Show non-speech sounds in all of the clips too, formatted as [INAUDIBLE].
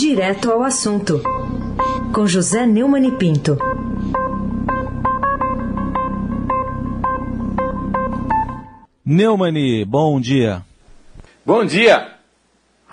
Direto ao assunto, com José Neumann e Pinto. Neumani, bom dia. Bom dia,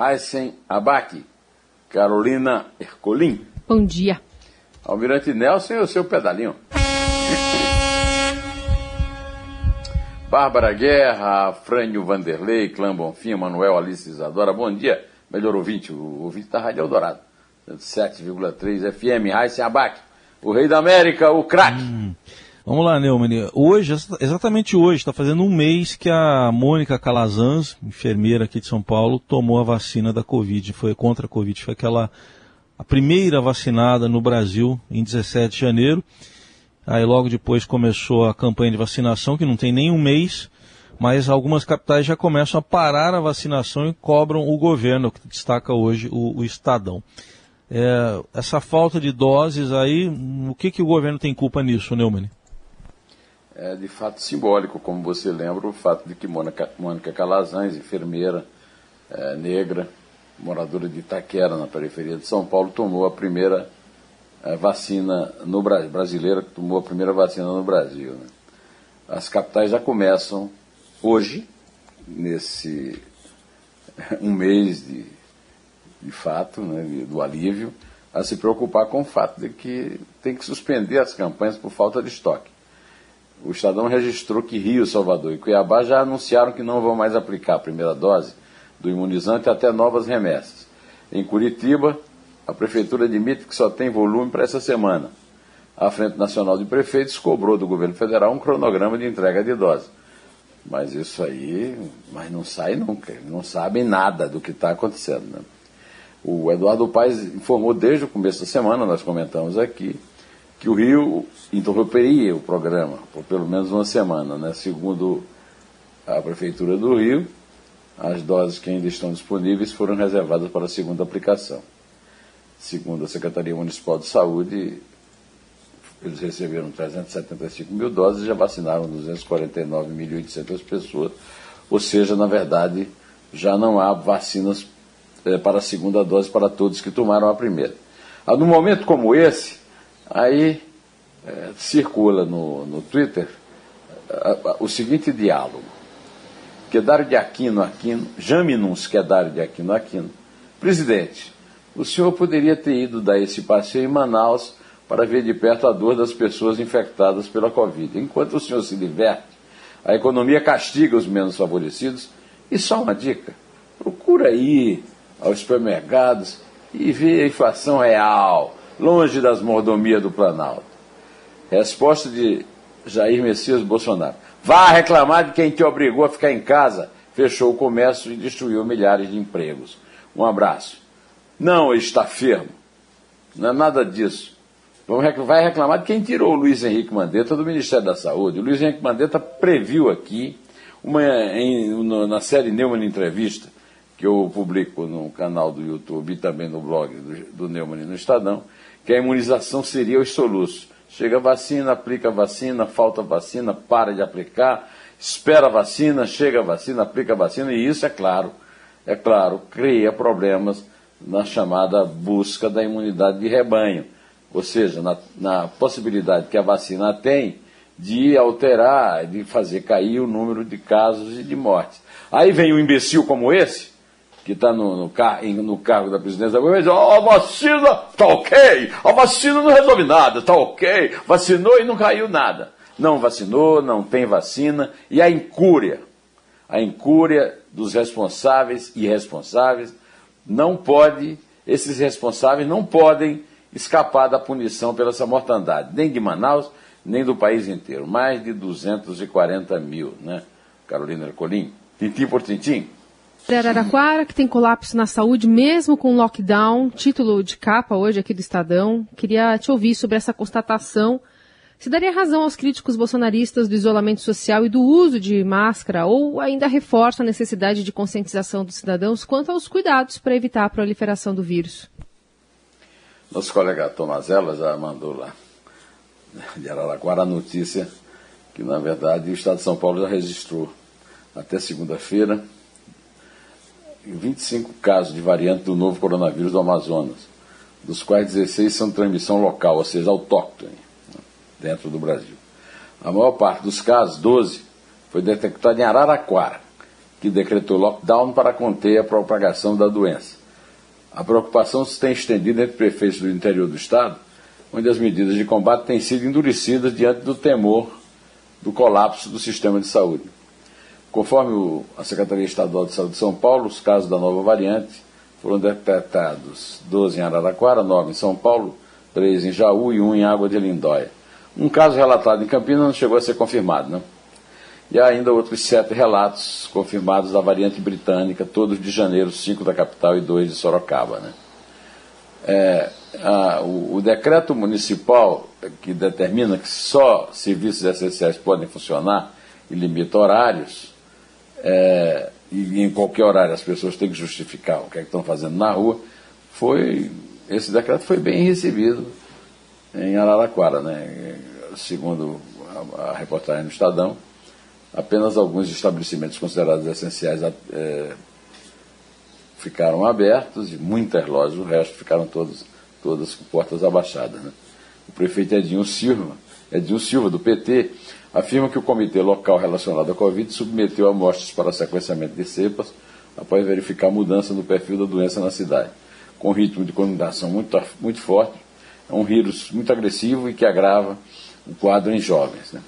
Heisen Abac, Carolina Ercolim. Bom dia. Almirante Nelson e o seu pedalinho. Bárbara Guerra, Frânio Vanderlei, Clã Bonfim, Manuel Alice Isadora, bom dia. Melhor ouvinte, o ouvinte da Rádio Eldorado, 7,3 FM, Heisen Abac, o rei da América, o craque. Hum. Vamos lá, Neumann. Hoje, exatamente hoje, está fazendo um mês que a Mônica Calazans, enfermeira aqui de São Paulo, tomou a vacina da Covid, foi contra a Covid, foi aquela a primeira vacinada no Brasil em 17 de janeiro. Aí logo depois começou a campanha de vacinação, que não tem nem um mês, mas algumas capitais já começam a parar a vacinação e cobram o governo, que destaca hoje o, o Estadão. É, essa falta de doses aí, o que, que o governo tem culpa nisso, Neumann? É de fato simbólico, como você lembra, o fato de que Mônica, Mônica Calazans, enfermeira é, negra, moradora de Itaquera, na periferia de São Paulo, tomou a primeira a vacina no Brasil, brasileira tomou a primeira vacina no Brasil. Né? As capitais já começam hoje, nesse um mês de, de fato, né, do alívio, a se preocupar com o fato de que tem que suspender as campanhas por falta de estoque. O Estadão registrou que Rio, Salvador e Cuiabá já anunciaram que não vão mais aplicar a primeira dose do imunizante até novas remessas. Em Curitiba, a Prefeitura admite que só tem volume para essa semana. A Frente Nacional de Prefeitos cobrou do governo federal um cronograma de entrega de doses. Mas isso aí, mas não sai nunca, não sabem nada do que está acontecendo. Né? O Eduardo Paes informou desde o começo da semana, nós comentamos aqui, que o Rio interromperia o programa por pelo menos uma semana. Né? Segundo a Prefeitura do Rio, as doses que ainda estão disponíveis foram reservadas para a segunda aplicação. Segundo a Secretaria Municipal de Saúde, eles receberam 375 mil doses e já vacinaram 249.800 pessoas. Ou seja, na verdade, já não há vacinas é, para a segunda dose para todos que tomaram a primeira. Ah, num momento como esse, aí é, circula no, no Twitter o seguinte diálogo. Quedário de Aquino Aquino, Jaminus Quedário de Aquino Aquino, presidente, o senhor poderia ter ido dar esse passeio em Manaus para ver de perto a dor das pessoas infectadas pela Covid. Enquanto o senhor se diverte, a economia castiga os menos favorecidos. E só uma dica: procura ir aos supermercados e ver a inflação real, longe das mordomias do Planalto. Resposta de Jair Messias Bolsonaro. Vá reclamar de quem te obrigou a ficar em casa, fechou o comércio e destruiu milhares de empregos. Um abraço. Não está firme. Não é nada disso. Vai reclamar de quem tirou o Luiz Henrique Mandetta do Ministério da Saúde. O Luiz Henrique Mandetta previu aqui, uma, em, na série Neumann Entrevista, que eu publico no canal do YouTube e também no blog do, do Neumann no Estadão, que a imunização seria os soluços. Chega a vacina, aplica a vacina, falta a vacina, para de aplicar, espera a vacina, chega a vacina, aplica a vacina, e isso, é claro, é claro, cria problemas na chamada busca da imunidade de rebanho, ou seja, na, na possibilidade que a vacina tem de alterar, de fazer cair o número de casos e de mortes. Aí vem um imbecil como esse, que está no, no, car no, cargo da presidência da Goiás, oh, a vacina está ok, a vacina não resolve nada, está ok, vacinou e não caiu nada. Não vacinou, não tem vacina, e a incúria, a incúria dos responsáveis e irresponsáveis, não pode, esses responsáveis não podem escapar da punição pela essa mortandade, nem de Manaus, nem do país inteiro. Mais de 240 mil, né? Carolina Ercolim, tintim por tintim. Araraquara, que tem colapso na saúde, mesmo com lockdown, título de capa hoje aqui do Estadão. Queria te ouvir sobre essa constatação se daria razão aos críticos bolsonaristas do isolamento social e do uso de máscara, ou ainda reforça a necessidade de conscientização dos cidadãos quanto aos cuidados para evitar a proliferação do vírus? Nosso colega Tomazella já mandou lá de Araraquara a notícia que, na verdade, o Estado de São Paulo já registrou até segunda-feira 25 casos de variante do novo coronavírus do Amazonas, dos quais 16 são transmissão local, ou seja, autóctone, né, dentro do Brasil. A maior parte dos casos, 12, foi detectada em Araraquara, que decretou lockdown para conter a propagação da doença. A preocupação se tem estendido entre prefeitos do interior do estado, onde as medidas de combate têm sido endurecidas diante do temor do colapso do sistema de saúde. Conforme a Secretaria Estadual de Saúde de São Paulo, os casos da nova variante foram detectados 12 em Araraquara, 9 em São Paulo, 3 em Jaú e 1 em Água de Lindóia. Um caso relatado em Campinas não chegou a ser confirmado, não? E ainda outros sete relatos confirmados da variante britânica, todos de janeiro, cinco da capital e dois de Sorocaba. Né? É, a, o, o, decreto municipal que determina que só serviços essenciais podem funcionar e limita horários, é, e em qualquer horário as pessoas têm que justificar o que, é que estão fazendo na rua, foi esse decreto foi bem recebido em Araraquara, né? segundo a, a reportagem do Estadão, apenas alguns estabelecimentos considerados essenciais é, ficaram abertos e muitas lojas, o resto ficaram todas, todas com portas abaixadas. Né? O prefeito Edinho Silva, Edinho Silva, do PT, afirma que o comitê local relacionado à Covid submeteu amostras para sequenciamento de cepas após verificar mudança no perfil da doença na cidade. Com ritmo de contaminação muito, muito forte, é um vírus muito agressivo e que agrava o quadro em jovens. Né?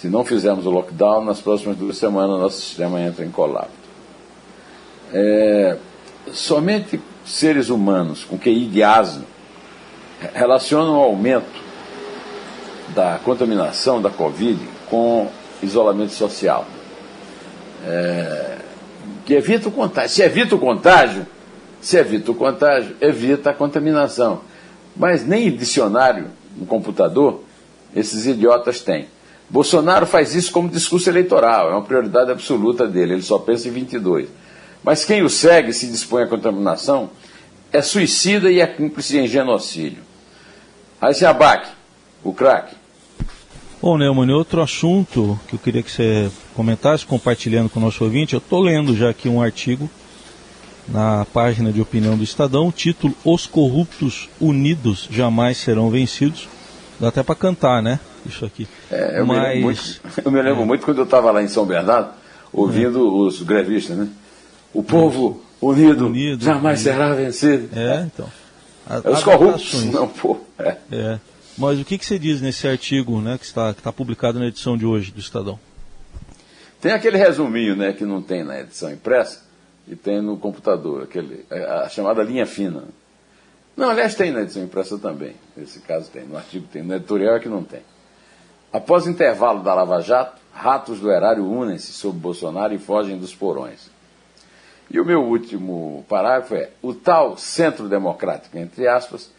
Se não fizermos o lockdown, nas próximas duas semanas nosso sistema entra em colapso. É, somente seres humanos com QI de asno relacionam o aumento da contaminação da Covid com isolamento social. É, que evita o contágio. Se evita o contágio, se evita o contágio, evita a contaminação. Mas nem dicionário no computador esses idiotas têm. Bolsonaro faz isso como discurso eleitoral, é uma prioridade absoluta dele, ele só pensa em 22. Mas quem o segue se dispõe à contaminação é suicida e é cúmplice em genocídio. Aí abaque, o craque. Bom, Neumann, outro assunto que eu queria que você comentasse, compartilhando com o nosso ouvinte, eu estou lendo já aqui um artigo na página de opinião do Estadão, título Os corruptos unidos jamais serão vencidos. Dá até para cantar, né? Isso aqui. É, eu, Mas... me muito, [LAUGHS] eu, me lembro é. muito, quando eu estava lá em São Bernardo, ouvindo é. os grevistas, né? O povo unido, unido jamais unido. será vencido. É, então. A, é os corruptos, não, pô. É. é. Mas o que, que você diz nesse artigo né, que está, que está publicado na edição de hoje do Estadão? Tem aquele resuminho né, que não tem na edição impressa e tem no computador, aquele, a chamada linha fina. Não, aliás, tem na edição impressa também. Nesse caso tem. No artigo tem. No editorial é que não tem. Após o intervalo da Lava Jato, ratos do erário unem-se sob Bolsonaro e fogem dos porões. E o meu último parágrafo é: o tal centro democrático, entre aspas,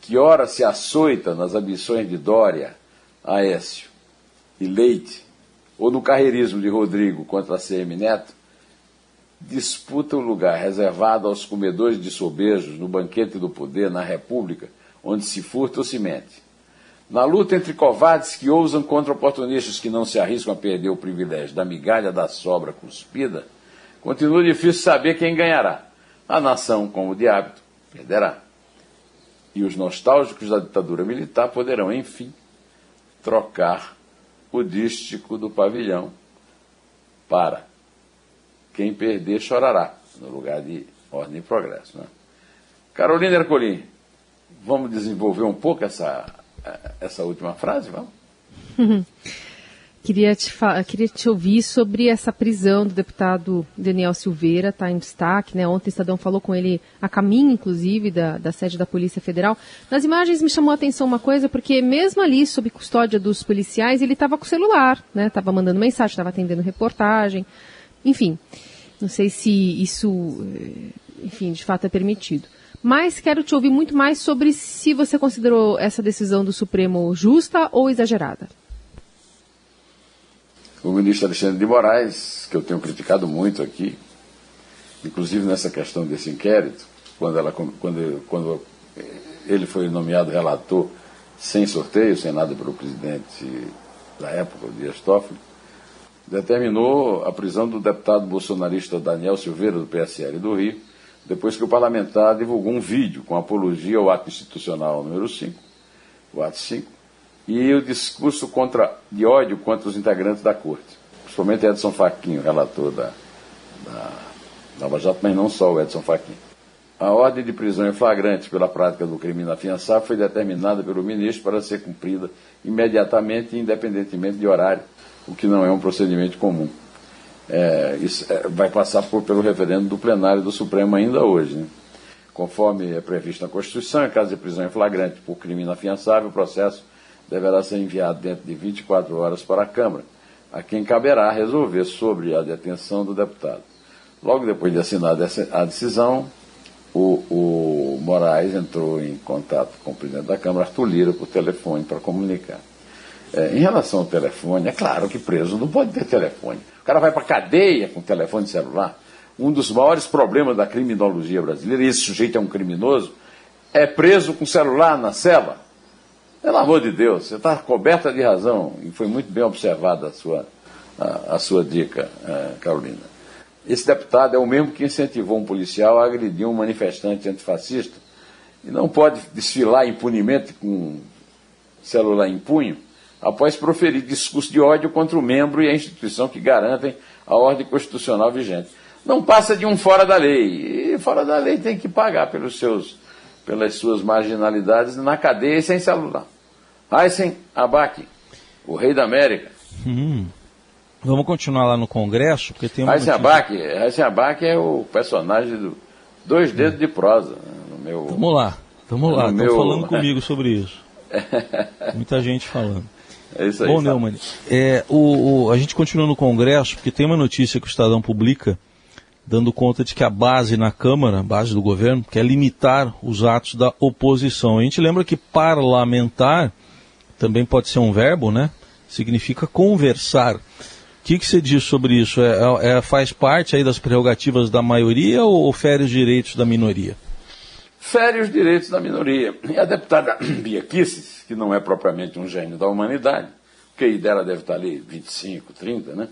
que ora se açoita nas ambições de Dória, Aécio e Leite, ou no carreirismo de Rodrigo contra a CM Neto, disputa o lugar reservado aos comedores de sobejos no banquete do poder na República, onde se furta ou se mente. Na luta entre covardes que ousam contra oportunistas que não se arriscam a perder o privilégio da migalha da sobra cuspida, continua difícil saber quem ganhará. A nação, como de hábito, perderá. E os nostálgicos da ditadura militar poderão, enfim, trocar o dístico do pavilhão para quem perder chorará, no lugar de ordem e progresso. Né? Carolina Ercolim, vamos desenvolver um pouco essa, essa última frase, vamos? [LAUGHS] Queria te, queria te ouvir sobre essa prisão do deputado Daniel Silveira, está em destaque, né? Ontem o Estadão falou com ele a caminho, inclusive, da, da sede da Polícia Federal. Nas imagens me chamou a atenção uma coisa, porque mesmo ali, sob custódia dos policiais, ele estava com o celular, né? Estava mandando mensagem, estava atendendo reportagem. Enfim, não sei se isso, eh, enfim, de fato é permitido. Mas quero te ouvir muito mais sobre se você considerou essa decisão do Supremo justa ou exagerada. O ministro Alexandre de Moraes, que eu tenho criticado muito aqui, inclusive nessa questão desse inquérito, quando, ela, quando, quando ele foi nomeado relator sem sorteio, sem nada pelo presidente da época, o Dias Toffoli, determinou a prisão do deputado bolsonarista Daniel Silveira, do PSL do Rio, depois que o parlamentar divulgou um vídeo com apologia ao ato institucional número 5, o ato 5, e o discurso contra, de ódio contra os integrantes da corte, principalmente Edson Fachin, relator da, da Nova Jato, mas não só o Edson Fachin. A ordem de prisão em flagrante pela prática do crime inafiançável foi determinada pelo ministro para ser cumprida imediatamente e independentemente de horário, o que não é um procedimento comum. É, isso é, vai passar por, pelo referendo do plenário do Supremo ainda hoje. Né? Conforme é previsto na Constituição, em caso de prisão em flagrante por crime inafiançável, o processo deverá ser enviado dentro de 24 horas para a Câmara, a quem caberá resolver sobre a detenção do deputado. Logo depois de assinada a decisão, o, o Moraes entrou em contato com o presidente da Câmara, Arthur Lira, por telefone para comunicar. É, em relação ao telefone, é claro que preso não pode ter telefone. O cara vai para cadeia com telefone celular. Um dos maiores problemas da criminologia brasileira, e esse sujeito é um criminoso, é preso com celular na cela. Pelo amor de Deus, você está coberta de razão, e foi muito bem observada a sua, a, a sua dica, é, Carolina. Esse deputado é o mesmo que incentivou um policial a agredir um manifestante antifascista e não pode desfilar impunemente com celular em punho após proferir discurso de ódio contra o membro e a instituição que garantem a ordem constitucional vigente. Não passa de um fora da lei. E fora da lei tem que pagar pelos seus pelas suas marginalidades na cadeia e sem celular. Aysen Abac, o rei da América. Hum. Vamos continuar lá no Congresso, porque tem uma. Aysen Abac, Aysen Abac é o personagem do Dois Dedos de Prosa. Né, no meu, vamos lá, vamos lá, estão meu... falando comigo sobre isso. [LAUGHS] Muita gente falando. É isso aí. Bom, Neumann, é, o, o, a gente continua no Congresso, porque tem uma notícia que o Estadão publica dando conta de que a base na Câmara, a base do governo, quer limitar os atos da oposição. A gente lembra que parlamentar também pode ser um verbo, né? Significa conversar. O que, que você diz sobre isso? É, é, é, faz parte aí das prerrogativas da maioria ou fere os direitos da minoria? Fere os direitos da minoria. E a deputada [COUGHS] Bia Kisses, que não é propriamente um gênio da humanidade, o QI dela deve estar ali 25, 30, né?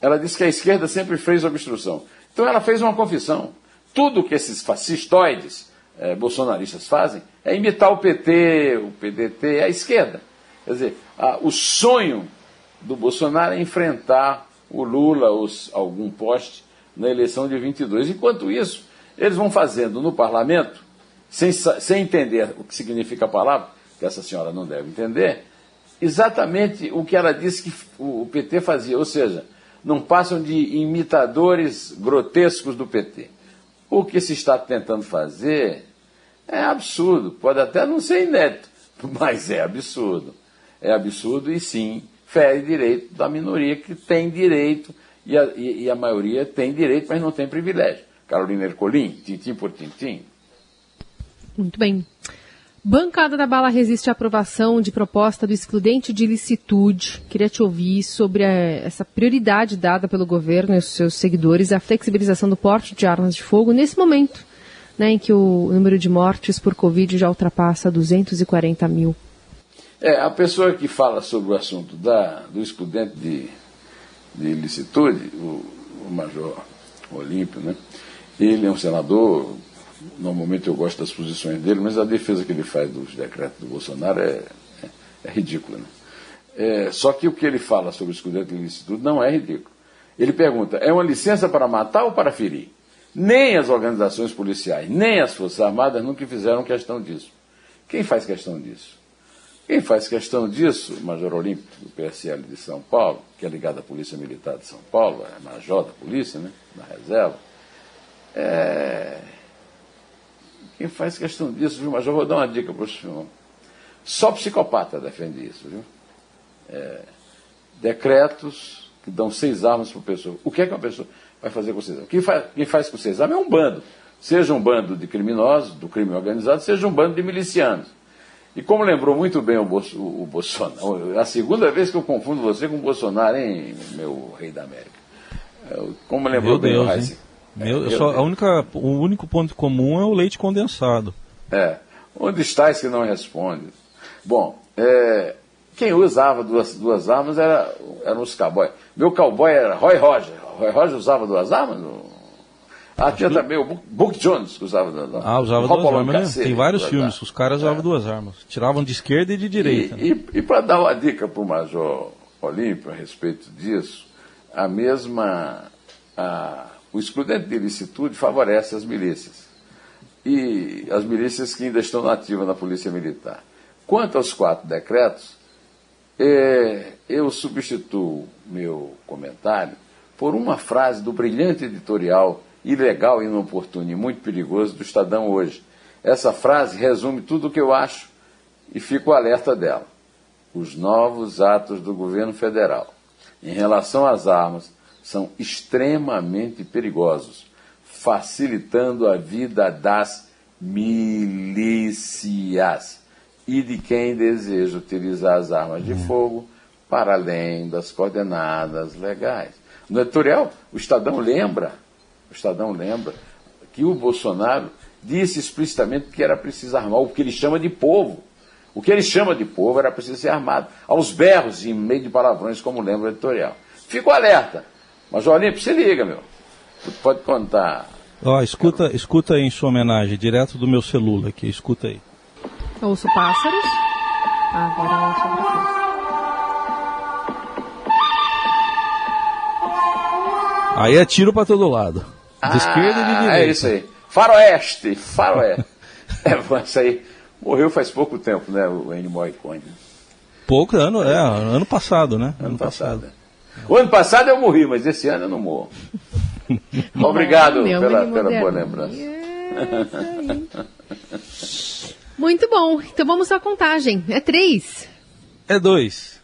Ela disse que a esquerda sempre fez obstrução. Então ela fez uma confissão. Tudo que esses fascistoides eh, bolsonaristas fazem é imitar o PT, o PDT, a esquerda. Quer dizer, a, o sonho do Bolsonaro é enfrentar o Lula, os, algum poste, na eleição de 22. Enquanto isso, eles vão fazendo no parlamento, sem, sem entender o que significa a palavra, que essa senhora não deve entender, exatamente o que ela disse que o PT fazia, ou seja, não passam de imitadores grotescos do PT. O que se está tentando fazer é absurdo, pode até não ser inédito, [LAUGHS] mas é absurdo. É absurdo e sim fere direito da minoria que tem direito e a, e, e a maioria tem direito, mas não tem privilégio. Carolina Ercolim, tintim por tintim. Muito bem. Bancada da Bala resiste à aprovação de proposta do excludente de licitude. Queria te ouvir sobre a, essa prioridade dada pelo governo e os seus seguidores à flexibilização do porte de armas de fogo nesse momento, né, em que o número de mortes por Covid já ultrapassa 240 mil. É, a pessoa que fala sobre o assunto da, do excludente de, de licitude, o, o Major Olímpio, né, ele é um senador normalmente eu gosto das posições dele, mas a defesa que ele faz dos decretos do Bolsonaro é, é, é ridícula. Né? É, só que o que ele fala sobre o escudeto de licitude não é ridículo. Ele pergunta: é uma licença para matar ou para ferir? Nem as organizações policiais, nem as Forças Armadas nunca fizeram questão disso. Quem faz questão disso? Quem faz questão disso, Major Olímpio do PSL de São Paulo, que é ligado à Polícia Militar de São Paulo, é major da polícia, né, na reserva, é, quem faz questão disso, viu? Mas eu vou dar uma dica para o senhor. Só psicopata defende isso, viu? É, decretos que dão seis armas para a pessoa. O que é que uma pessoa vai fazer com seis armas? Quem faz, quem faz com seis armas é um bando. Seja um bando de criminosos, do crime organizado, seja um bando de milicianos. E como lembrou muito bem o, Bolso, o, Bolsonaro, é [LAUGHS] a segunda vez que eu confundo você com o Bolsonaro, hein, meu rei da América. É, como lembrou meu bem Deus, o Heisen. Meu, só, a única, o único ponto comum é o leite condensado. É. Onde está esse que não responde? Bom, é, Quem usava duas, duas armas era, eram os cowboys. Meu cowboy era Roy Roger. Roy Roger usava duas armas? Ah, tinha também o Book Jones que usava duas armas. Ah, usava duas armas, né? Tem vários filmes, os caras usavam é. duas armas. Tiravam de esquerda e de direita. E, né? e, e para dar uma dica para o Major Olímpio a respeito disso, a mesma. A, o excludente de ilicitude favorece as milícias. E as milícias que ainda estão nativas na Polícia Militar. Quanto aos quatro decretos, é, eu substituo meu comentário por uma frase do brilhante editorial ilegal, inoportuno e muito perigoso do Estadão hoje. Essa frase resume tudo o que eu acho e fico alerta dela. Os novos atos do governo federal em relação às armas são extremamente perigosos, facilitando a vida das milícias e de quem deseja utilizar as armas de fogo para além das coordenadas legais. No editorial, o Estadão lembra, o Estadão lembra que o Bolsonaro disse explicitamente que era preciso armar o que ele chama de povo. O que ele chama de povo era preciso ser armado, aos berros e em meio de palavrões, como lembra o editorial. Fico alerta, mas Olímpio, se liga, meu. Tu pode contar. Ó, escuta, escuta aí em sua homenagem, direto do meu celular aqui, escuta aí. Ouço pássaros. Agora ouço outra coisa. Aí é tiro para todo lado. De ah, esquerda e de direita. É isso aí. Faroeste, faroeste. [LAUGHS] é, isso aí. Morreu faz pouco tempo, né, o Ennio Morricone. Pouco, ano, é, ano passado, né? Ano, ano passado. passado. O ano passado eu morri, mas esse ano eu não morro. [LAUGHS] Obrigado pela, pela boa lembrança. Muito bom. Então vamos à contagem. É três. É dois.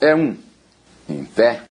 É um. Em pé.